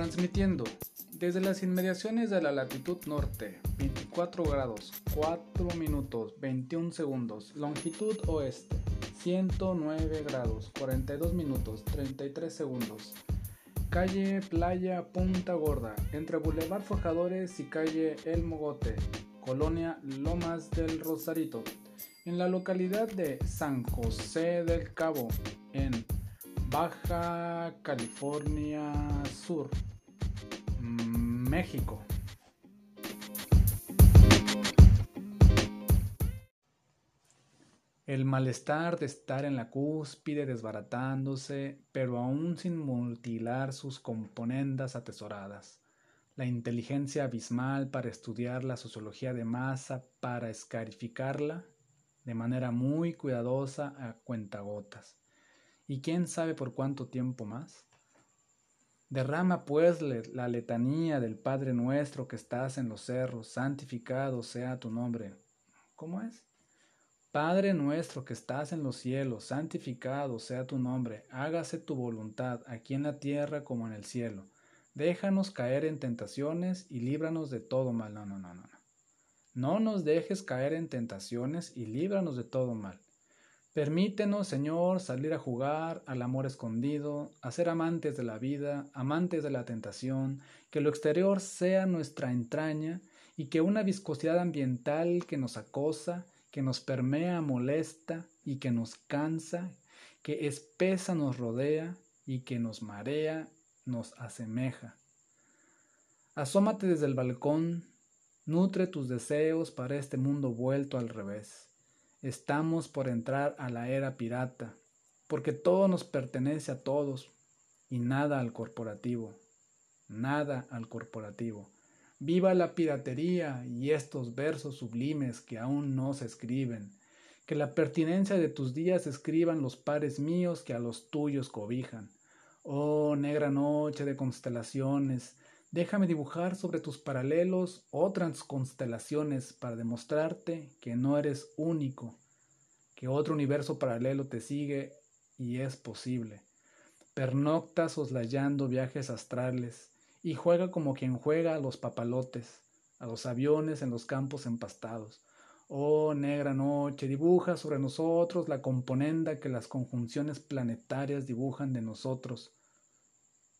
Transmitiendo desde las inmediaciones de la latitud norte, 24 grados, 4 minutos, 21 segundos, longitud oeste, 109 grados, 42 minutos, 33 segundos. Calle Playa Punta Gorda, entre Boulevard Forjadores y calle El Mogote, Colonia Lomas del Rosarito, en la localidad de San José del Cabo, en Baja California Sur, México. El malestar de estar en la cúspide desbaratándose, pero aún sin mutilar sus componendas atesoradas. La inteligencia abismal para estudiar la sociología de masa, para escarificarla de manera muy cuidadosa a cuentagotas. ¿Y quién sabe por cuánto tiempo más? Derrama pues la letanía del Padre nuestro que estás en los cerros, santificado sea tu nombre. ¿Cómo es? Padre nuestro que estás en los cielos, santificado sea tu nombre, hágase tu voluntad, aquí en la tierra como en el cielo. Déjanos caer en tentaciones y líbranos de todo mal. No, no, no, no. No nos dejes caer en tentaciones y líbranos de todo mal. Permítenos, Señor, salir a jugar al amor escondido, a ser amantes de la vida, amantes de la tentación, que lo exterior sea nuestra entraña y que una viscosidad ambiental que nos acosa que nos permea, molesta y que nos cansa, que espesa nos rodea y que nos marea, nos asemeja. Asómate desde el balcón, nutre tus deseos para este mundo vuelto al revés. Estamos por entrar a la era pirata, porque todo nos pertenece a todos y nada al corporativo, nada al corporativo. Viva la piratería y estos versos sublimes que aún no se escriben. Que la pertinencia de tus días escriban los pares míos que a los tuyos cobijan. Oh negra noche de constelaciones, déjame dibujar sobre tus paralelos otras constelaciones para demostrarte que no eres único, que otro universo paralelo te sigue y es posible. Pernocta soslayando viajes astrales, y juega como quien juega a los papalotes, a los aviones en los campos empastados. Oh negra noche, dibuja sobre nosotros la componenda que las conjunciones planetarias dibujan de nosotros,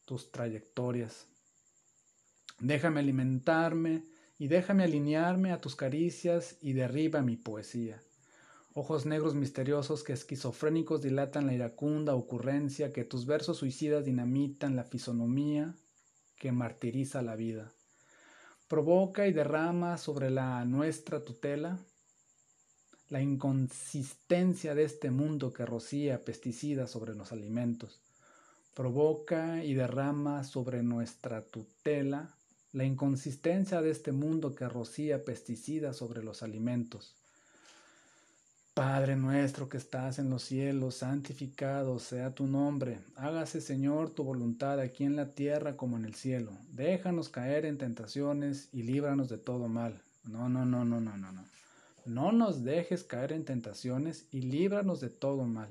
tus trayectorias. Déjame alimentarme y déjame alinearme a tus caricias y derriba mi poesía. Ojos negros misteriosos que esquizofrénicos dilatan la iracunda ocurrencia que tus versos suicidas dinamitan la fisonomía que martiriza la vida. Provoca y derrama sobre la nuestra tutela la inconsistencia de este mundo que rocía pesticidas sobre los alimentos. Provoca y derrama sobre nuestra tutela la inconsistencia de este mundo que rocía pesticidas sobre los alimentos. Padre nuestro que estás en los cielos, santificado sea tu nombre. Hágase, Señor, tu voluntad aquí en la tierra como en el cielo. Déjanos caer en tentaciones y líbranos de todo mal. No, no, no, no, no, no, no. No nos dejes caer en tentaciones y líbranos de todo mal.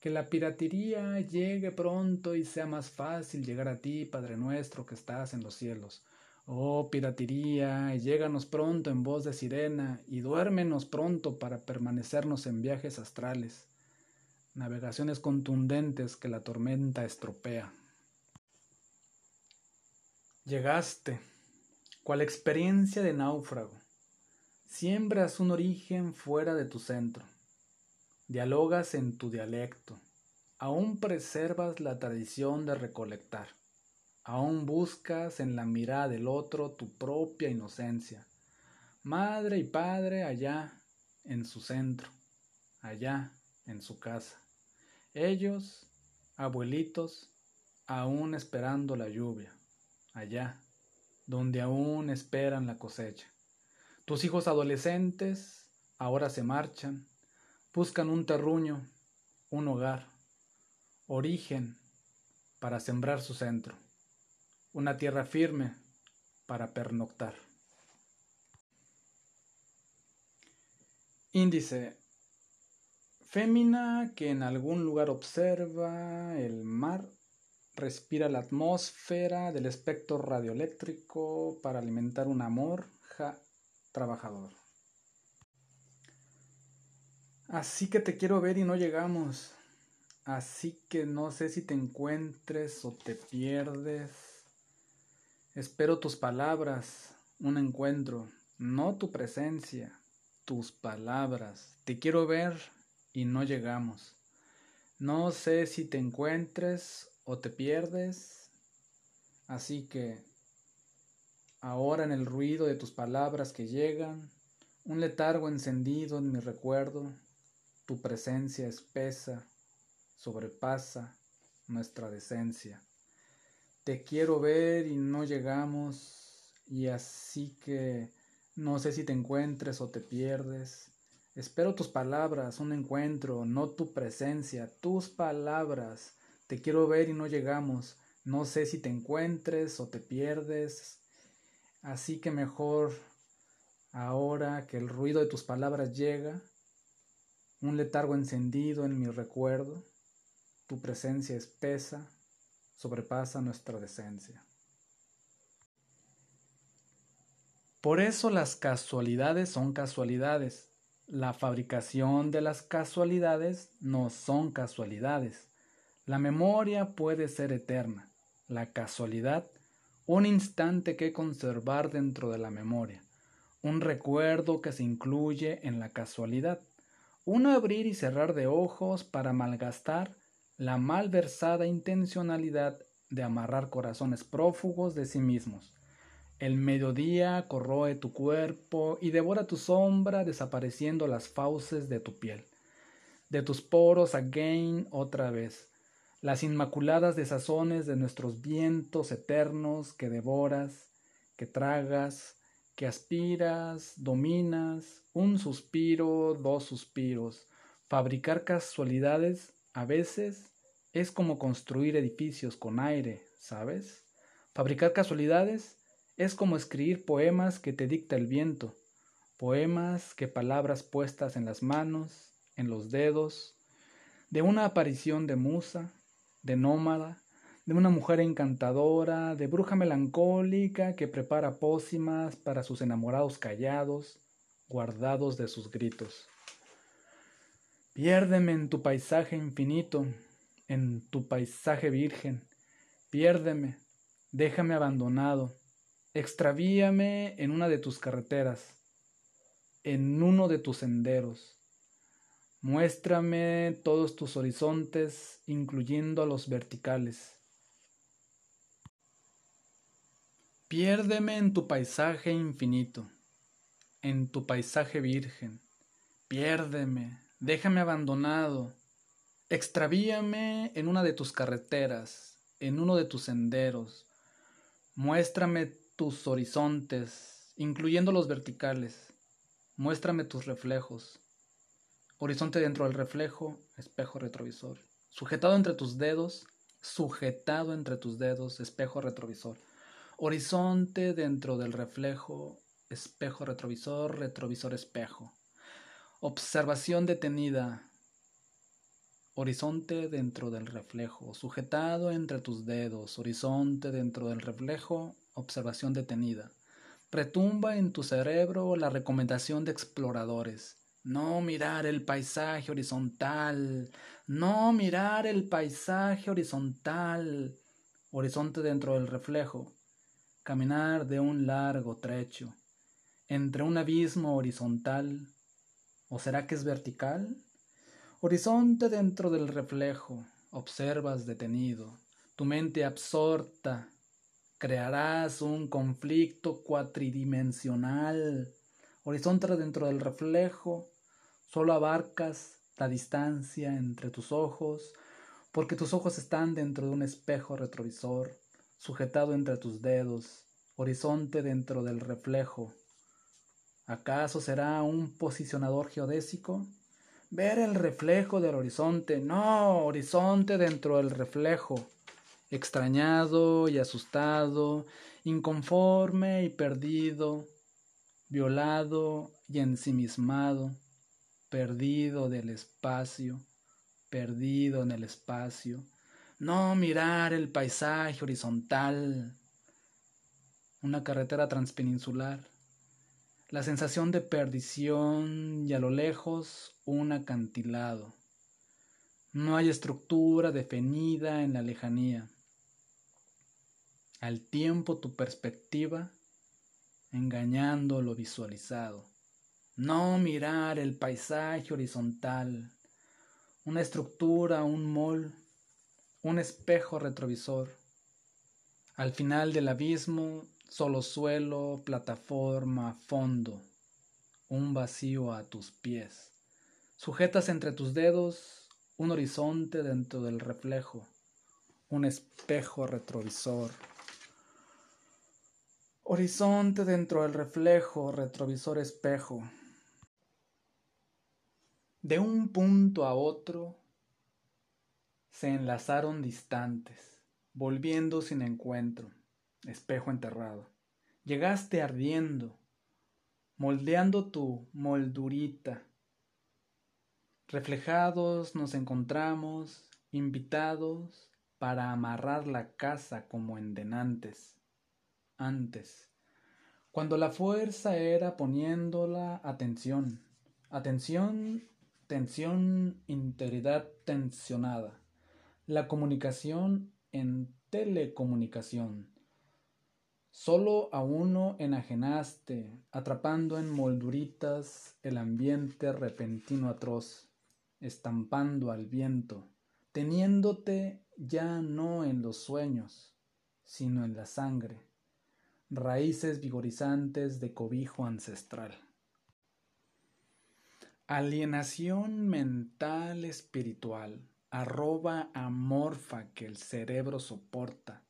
Que la piratería llegue pronto y sea más fácil llegar a ti, Padre nuestro que estás en los cielos. Oh piratería, lléganos pronto en voz de sirena y duérmenos pronto para permanecernos en viajes astrales, navegaciones contundentes que la tormenta estropea. Llegaste, cual experiencia de náufrago, siembras un origen fuera de tu centro, dialogas en tu dialecto, aún preservas la tradición de recolectar Aún buscas en la mirada del otro tu propia inocencia. Madre y padre allá en su centro, allá en su casa. Ellos, abuelitos, aún esperando la lluvia, allá, donde aún esperan la cosecha. Tus hijos adolescentes ahora se marchan, buscan un terruño, un hogar, origen para sembrar su centro una tierra firme para pernoctar. Índice. Fémina que en algún lugar observa el mar respira la atmósfera del espectro radioeléctrico para alimentar un amor trabajador. Así que te quiero ver y no llegamos. Así que no sé si te encuentres o te pierdes. Espero tus palabras, un encuentro, no tu presencia, tus palabras. Te quiero ver y no llegamos. No sé si te encuentres o te pierdes. Así que ahora en el ruido de tus palabras que llegan, un letargo encendido en mi recuerdo, tu presencia espesa sobrepasa nuestra decencia. Te quiero ver y no llegamos, y así que no sé si te encuentres o te pierdes. Espero tus palabras, un encuentro, no tu presencia, tus palabras. Te quiero ver y no llegamos. No sé si te encuentres o te pierdes. Así que mejor ahora que el ruido de tus palabras llega, un letargo encendido en mi recuerdo, tu presencia espesa sobrepasa nuestra decencia. Por eso las casualidades son casualidades. La fabricación de las casualidades no son casualidades. La memoria puede ser eterna. La casualidad, un instante que conservar dentro de la memoria. Un recuerdo que se incluye en la casualidad un abrir y cerrar de ojos para malgastar la malversada intencionalidad de amarrar corazones prófugos de sí mismos. El mediodía corroe tu cuerpo y devora tu sombra desapareciendo las fauces de tu piel. De tus poros again otra vez, las inmaculadas desazones de nuestros vientos eternos que devoras, que tragas, que aspiras, dominas, un suspiro, dos suspiros. Fabricar casualidades a veces es como construir edificios con aire, ¿sabes? Fabricar casualidades es como escribir poemas que te dicta el viento, poemas que palabras puestas en las manos, en los dedos, de una aparición de musa, de nómada, de una mujer encantadora, de bruja melancólica que prepara pócimas para sus enamorados callados, guardados de sus gritos. Piérdeme en tu paisaje infinito, en tu paisaje virgen, piérdeme, déjame abandonado, extravíame en una de tus carreteras, en uno de tus senderos. Muéstrame todos tus horizontes, incluyendo a los verticales. Piérdeme en tu paisaje infinito, en tu paisaje virgen. Piérdeme, déjame abandonado. Extravíame en una de tus carreteras, en uno de tus senderos. Muéstrame tus horizontes, incluyendo los verticales. Muéstrame tus reflejos. Horizonte dentro del reflejo, espejo retrovisor. Sujetado entre tus dedos, sujetado entre tus dedos, espejo retrovisor Horizonte dentro del reflejo, espejo retrovisor, retrovisor espejo. Observación detenida. Horizonte dentro del reflejo, sujetado entre tus dedos, horizonte dentro del reflejo, observación detenida. Retumba en tu cerebro la recomendación de exploradores. No mirar el paisaje horizontal, no mirar el paisaje horizontal. Horizonte dentro del reflejo, caminar de un largo trecho entre un abismo horizontal, ¿o será que es vertical? Horizonte dentro del reflejo, observas detenido, tu mente absorta, crearás un conflicto cuatridimensional. Horizonte dentro del reflejo, solo abarcas la distancia entre tus ojos, porque tus ojos están dentro de un espejo retrovisor sujetado entre tus dedos, horizonte dentro del reflejo. ¿Acaso será un posicionador geodésico? Ver el reflejo del horizonte, no, horizonte dentro del reflejo, extrañado y asustado, inconforme y perdido, violado y ensimismado, perdido del espacio, perdido en el espacio, no mirar el paisaje horizontal, una carretera transpeninsular, la sensación de perdición y a lo lejos un acantilado. No hay estructura definida en la lejanía. Al tiempo tu perspectiva engañando lo visualizado. No mirar el paisaje horizontal, una estructura, un mol, un espejo retrovisor. Al final del abismo, solo suelo, plataforma, fondo, un vacío a tus pies. Sujetas entre tus dedos un horizonte dentro del reflejo, un espejo retrovisor. Horizonte dentro del reflejo, retrovisor espejo. De un punto a otro se enlazaron distantes, volviendo sin encuentro, espejo enterrado. Llegaste ardiendo, moldeando tu moldurita. Reflejados nos encontramos, invitados para amarrar la casa como en denantes, antes, cuando la fuerza era poniéndola atención, atención, tensión, integridad tensionada la comunicación en telecomunicación. Solo a uno enajenaste, atrapando en molduritas el ambiente repentino atroz, estampando al viento, teniéndote ya no en los sueños, sino en la sangre, raíces vigorizantes de cobijo ancestral. Alienación mental espiritual arroba amorfa que el cerebro soporta,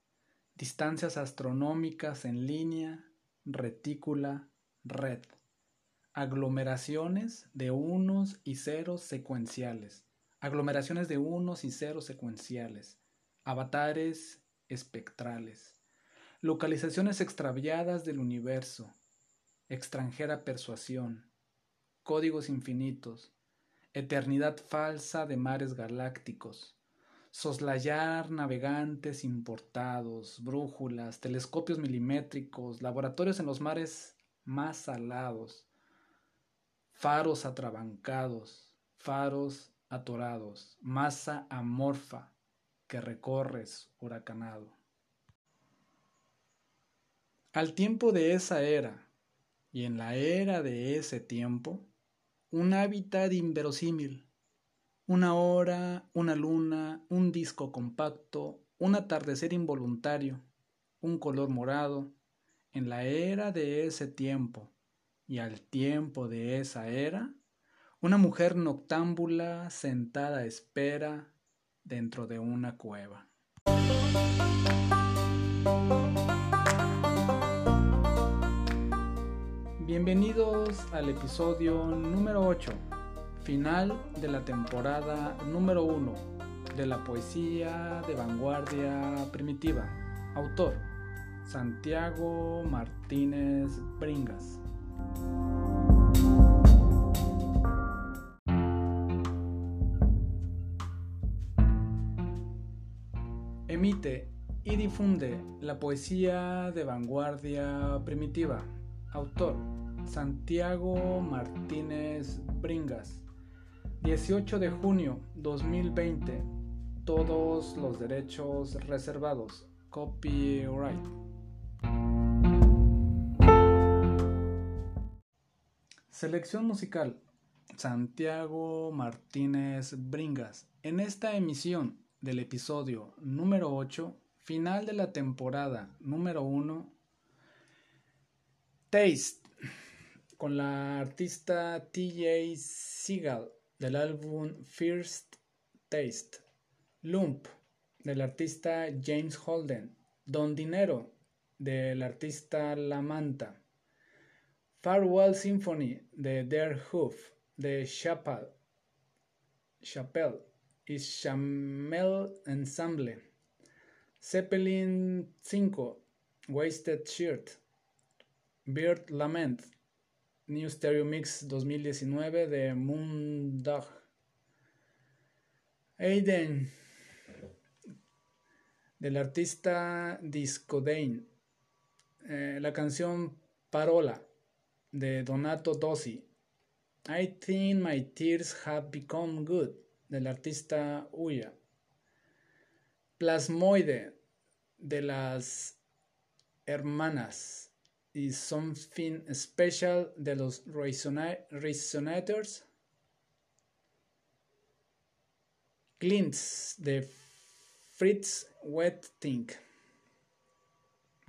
distancias astronómicas en línea, retícula, red, aglomeraciones de unos y ceros secuenciales, aglomeraciones de unos y ceros secuenciales, avatares espectrales, localizaciones extraviadas del universo, extranjera persuasión, códigos infinitos, eternidad falsa de mares galácticos, soslayar navegantes importados, brújulas, telescopios milimétricos, laboratorios en los mares más salados, faros atrabancados, faros atorados, masa amorfa que recorres huracanado. Al tiempo de esa era y en la era de ese tiempo, un hábitat inverosímil, una hora, una luna, un disco compacto, un atardecer involuntario, un color morado, en la era de ese tiempo y al tiempo de esa era, una mujer noctámbula sentada a espera dentro de una cueva. Bienvenidos al episodio número 8, final de la temporada número 1 de la poesía de vanguardia primitiva. Autor, Santiago Martínez Bringas. Emite y difunde la poesía de vanguardia primitiva. Autor, Santiago Martínez Bringas. 18 de junio 2020. Todos los derechos reservados. Copyright. Selección musical. Santiago Martínez Bringas. En esta emisión del episodio número 8, final de la temporada número 1, Taste con la artista TJ Seagal del álbum First Taste, Lump del artista James Holden, Don Dinero del artista La Manta, Farewell Symphony de Der Hoof de Chappelle, Chappelle y Chamel Ensemble, Zeppelin 5, Wasted Shirt, Bird Lament New Stereo Mix 2019 de Moondog. Aiden del artista Disco Dane. Eh, la canción Parola de Donato Dossi. I think my tears have become good del artista Uya. Plasmoide de las hermanas y Something Special de los Resonators. Glints de Fritz Wetting.